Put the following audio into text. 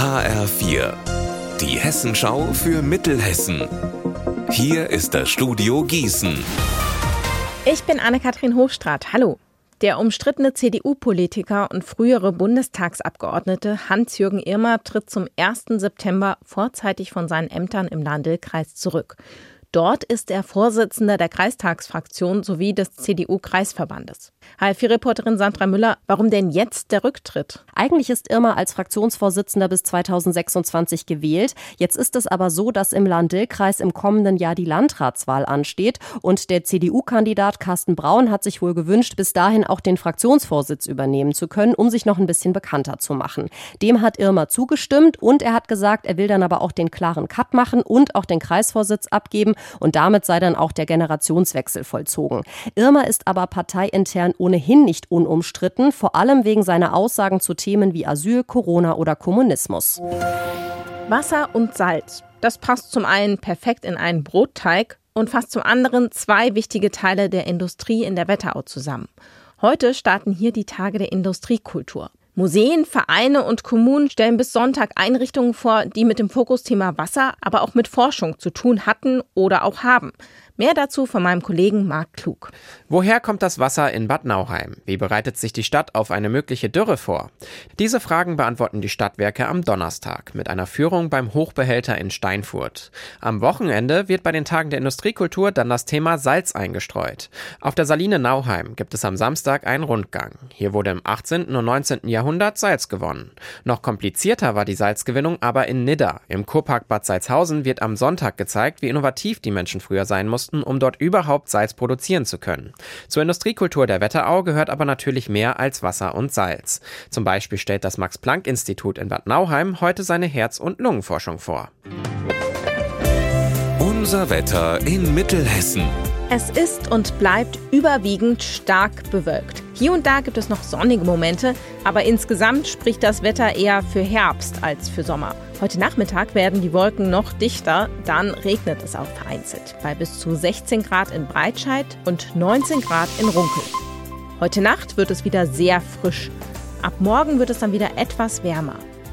HR4, die Hessenschau für Mittelhessen. Hier ist das Studio Gießen. Ich bin Anne-Kathrin Hochstrat. Hallo. Der umstrittene CDU-Politiker und frühere Bundestagsabgeordnete Hans-Jürgen Irmer tritt zum 1. September vorzeitig von seinen Ämtern im Landelkreis zurück. Dort ist er Vorsitzender der Kreistagsfraktion sowie des CDU-Kreisverbandes. HFI-Reporterin Sandra Müller, warum denn jetzt der Rücktritt? Eigentlich ist Irma als Fraktionsvorsitzender bis 2026 gewählt. Jetzt ist es aber so, dass im Land-Dill-Kreis im kommenden Jahr die Landratswahl ansteht und der CDU-Kandidat Carsten Braun hat sich wohl gewünscht, bis dahin auch den Fraktionsvorsitz übernehmen zu können, um sich noch ein bisschen bekannter zu machen. Dem hat Irma zugestimmt und er hat gesagt, er will dann aber auch den klaren Cut machen und auch den Kreisvorsitz abgeben und damit sei dann auch der Generationswechsel vollzogen. Irma ist aber parteiintern ohnehin nicht unumstritten, vor allem wegen seiner Aussagen zu Themen wie Asyl, Corona oder Kommunismus. Wasser und Salz. Das passt zum einen perfekt in einen Brotteig und fast zum anderen zwei wichtige Teile der Industrie in der Wetterau zusammen. Heute starten hier die Tage der Industriekultur. Museen, Vereine und Kommunen stellen bis Sonntag Einrichtungen vor, die mit dem Fokusthema Wasser, aber auch mit Forschung zu tun hatten oder auch haben. Mehr dazu von meinem Kollegen Marc Klug. Woher kommt das Wasser in Bad Nauheim? Wie bereitet sich die Stadt auf eine mögliche Dürre vor? Diese Fragen beantworten die Stadtwerke am Donnerstag mit einer Führung beim Hochbehälter in Steinfurt. Am Wochenende wird bei den Tagen der Industriekultur dann das Thema Salz eingestreut. Auf der Saline Nauheim gibt es am Samstag einen Rundgang. Hier wurde im 18. und 19. Jahrhundert Salz gewonnen. Noch komplizierter war die Salzgewinnung aber in Nidda. Im Kurpark Bad Salzhausen wird am Sonntag gezeigt, wie innovativ die Menschen früher sein mussten mussten, um dort überhaupt Salz produzieren zu können. Zur Industriekultur der Wetterau gehört aber natürlich mehr als Wasser und Salz. Zum Beispiel stellt das Max-Planck-Institut in Bad Nauheim heute seine Herz- und Lungenforschung vor. Unser Wetter in Mittelhessen. Es ist und bleibt überwiegend stark bewölkt. Hier und da gibt es noch sonnige Momente, aber insgesamt spricht das Wetter eher für Herbst als für Sommer. Heute Nachmittag werden die Wolken noch dichter, dann regnet es auch vereinzelt bei bis zu 16 Grad in Breitscheid und 19 Grad in Runkel. Heute Nacht wird es wieder sehr frisch. Ab morgen wird es dann wieder etwas wärmer.